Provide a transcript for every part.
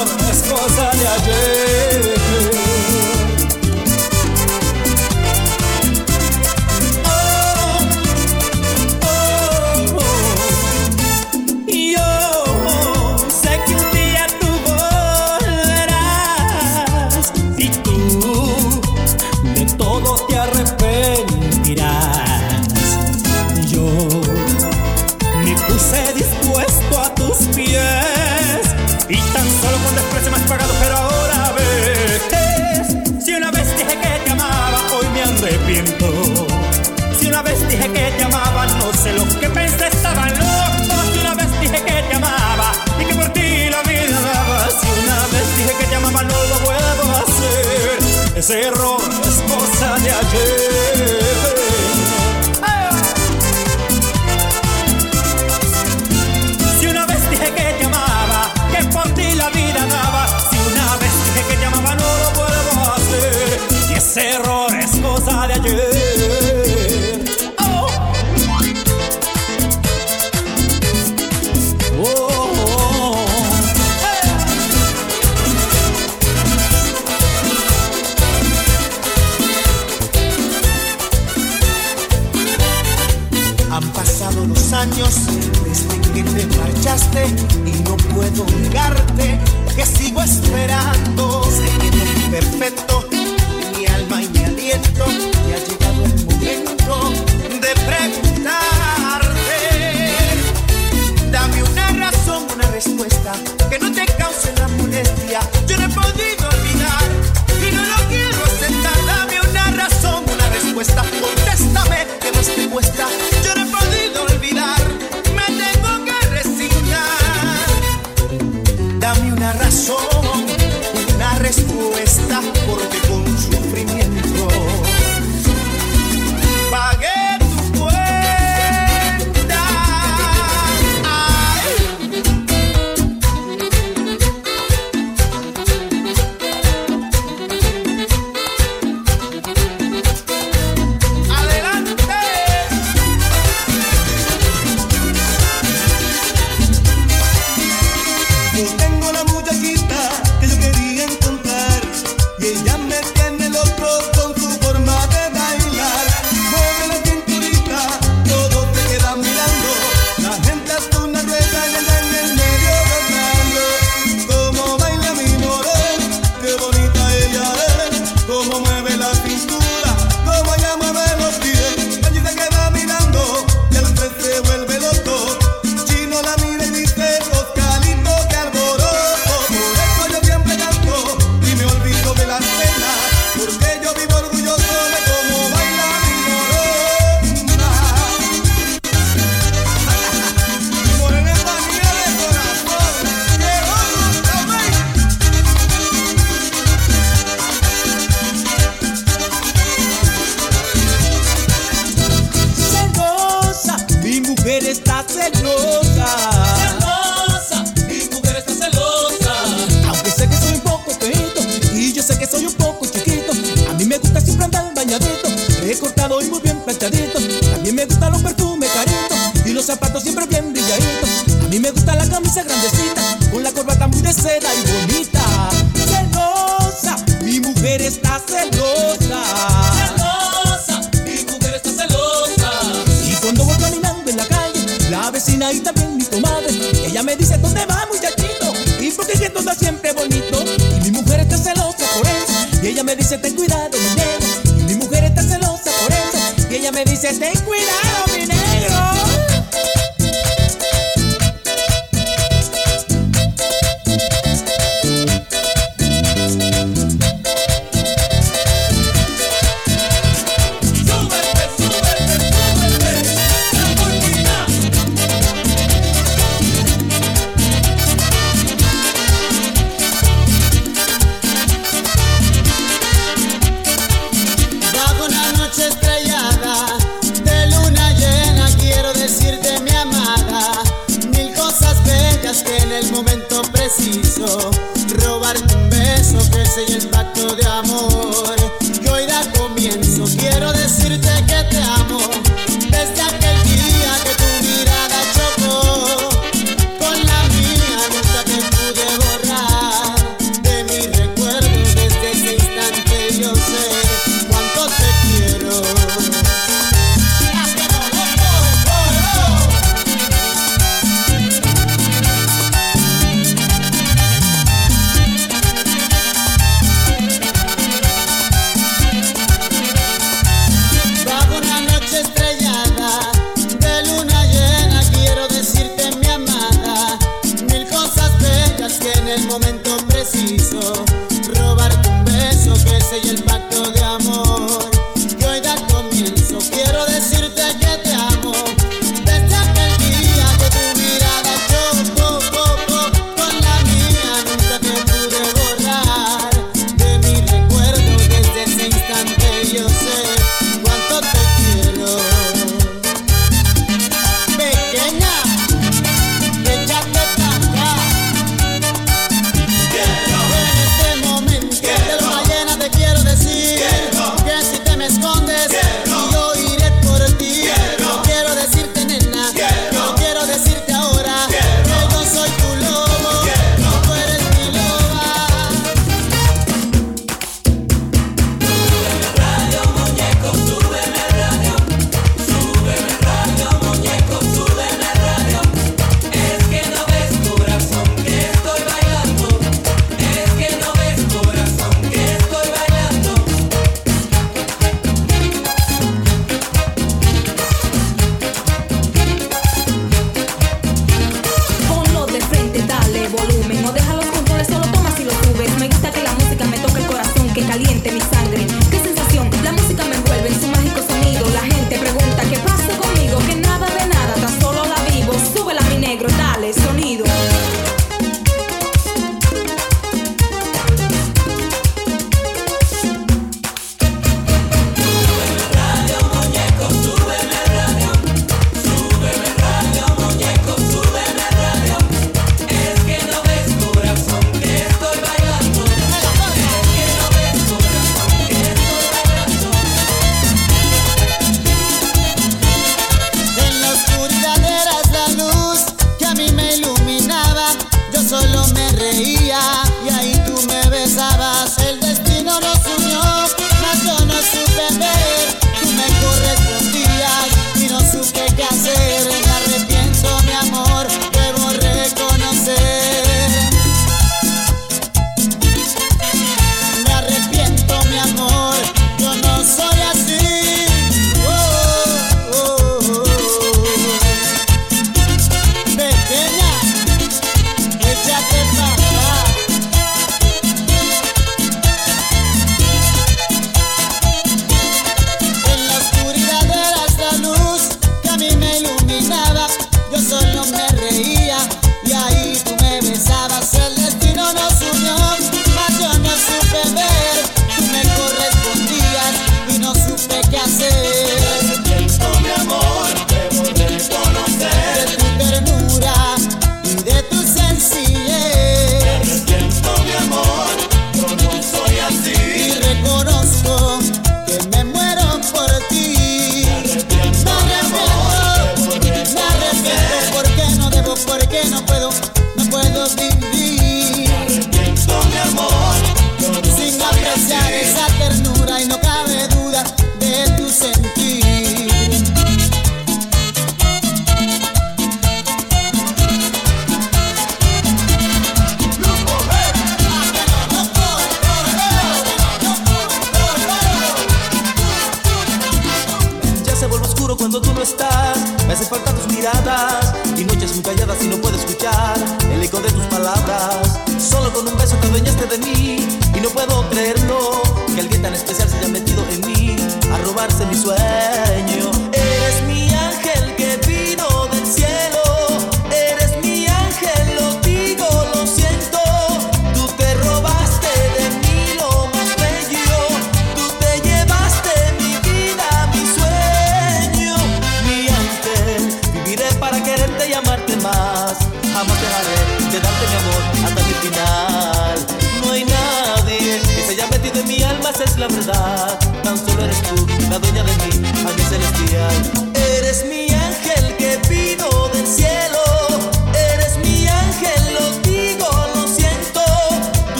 amor es cosa de ayer. her. También me gustan los perfumes caritos y los zapatos siempre bien brilladitos. A mí me gusta la camisa grandecita con la corbata muy de seda y bonita. estén cuidando.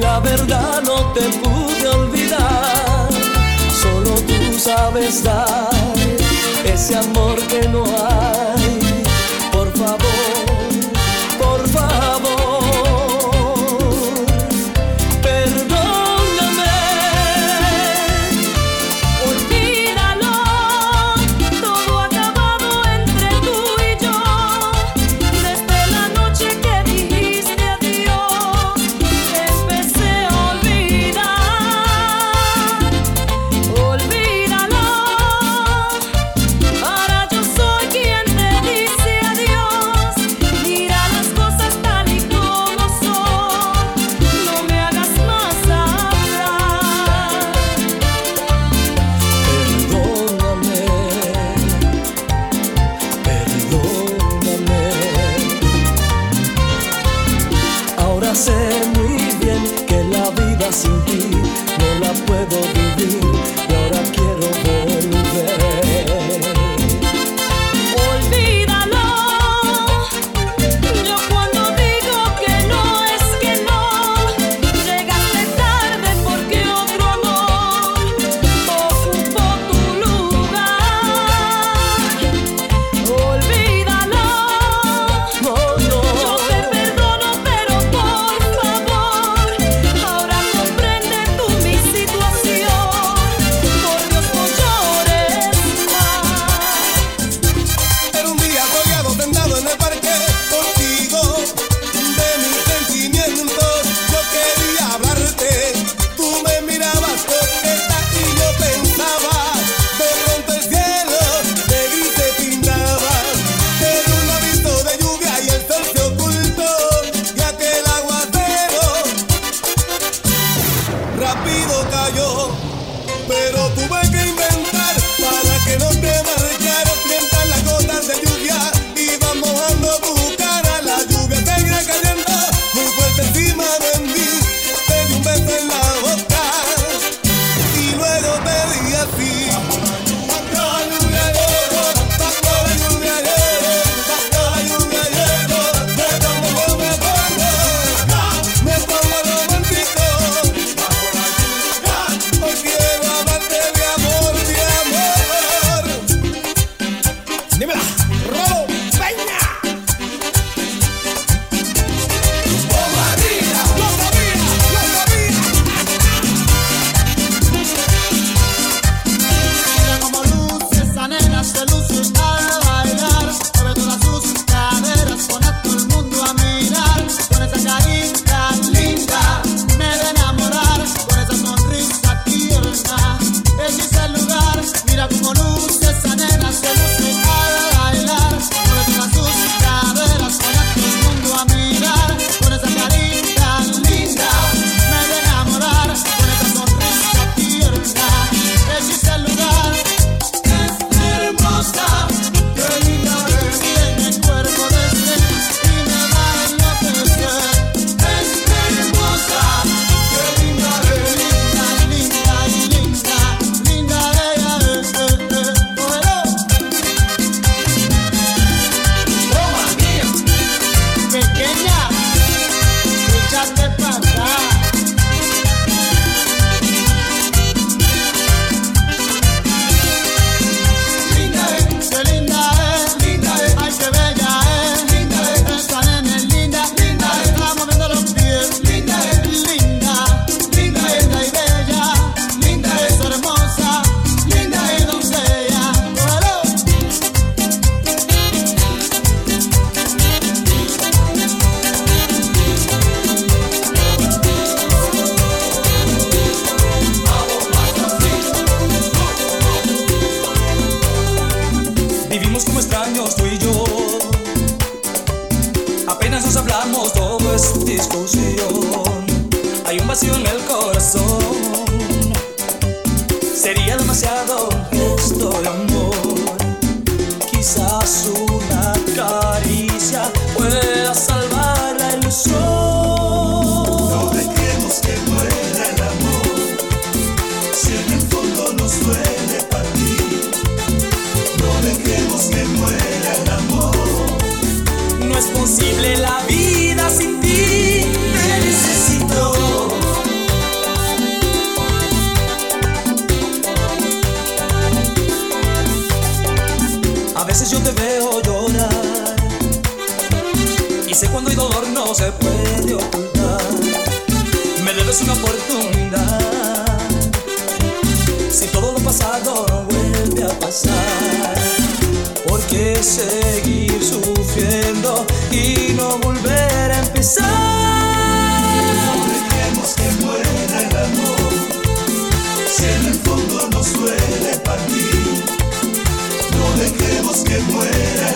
la verdad no te pude olvidar, solo tú sabes dar. Me debes una oportunidad. Si todo lo pasado no vuelve a pasar, ¿por qué seguir sufriendo y no volver a empezar? No dejemos que muera el amor. Si en el fondo nos duele partir, no dejemos que muera el amor.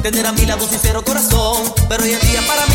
Tener a mi lado sincero corazón. Pero hoy en día para mí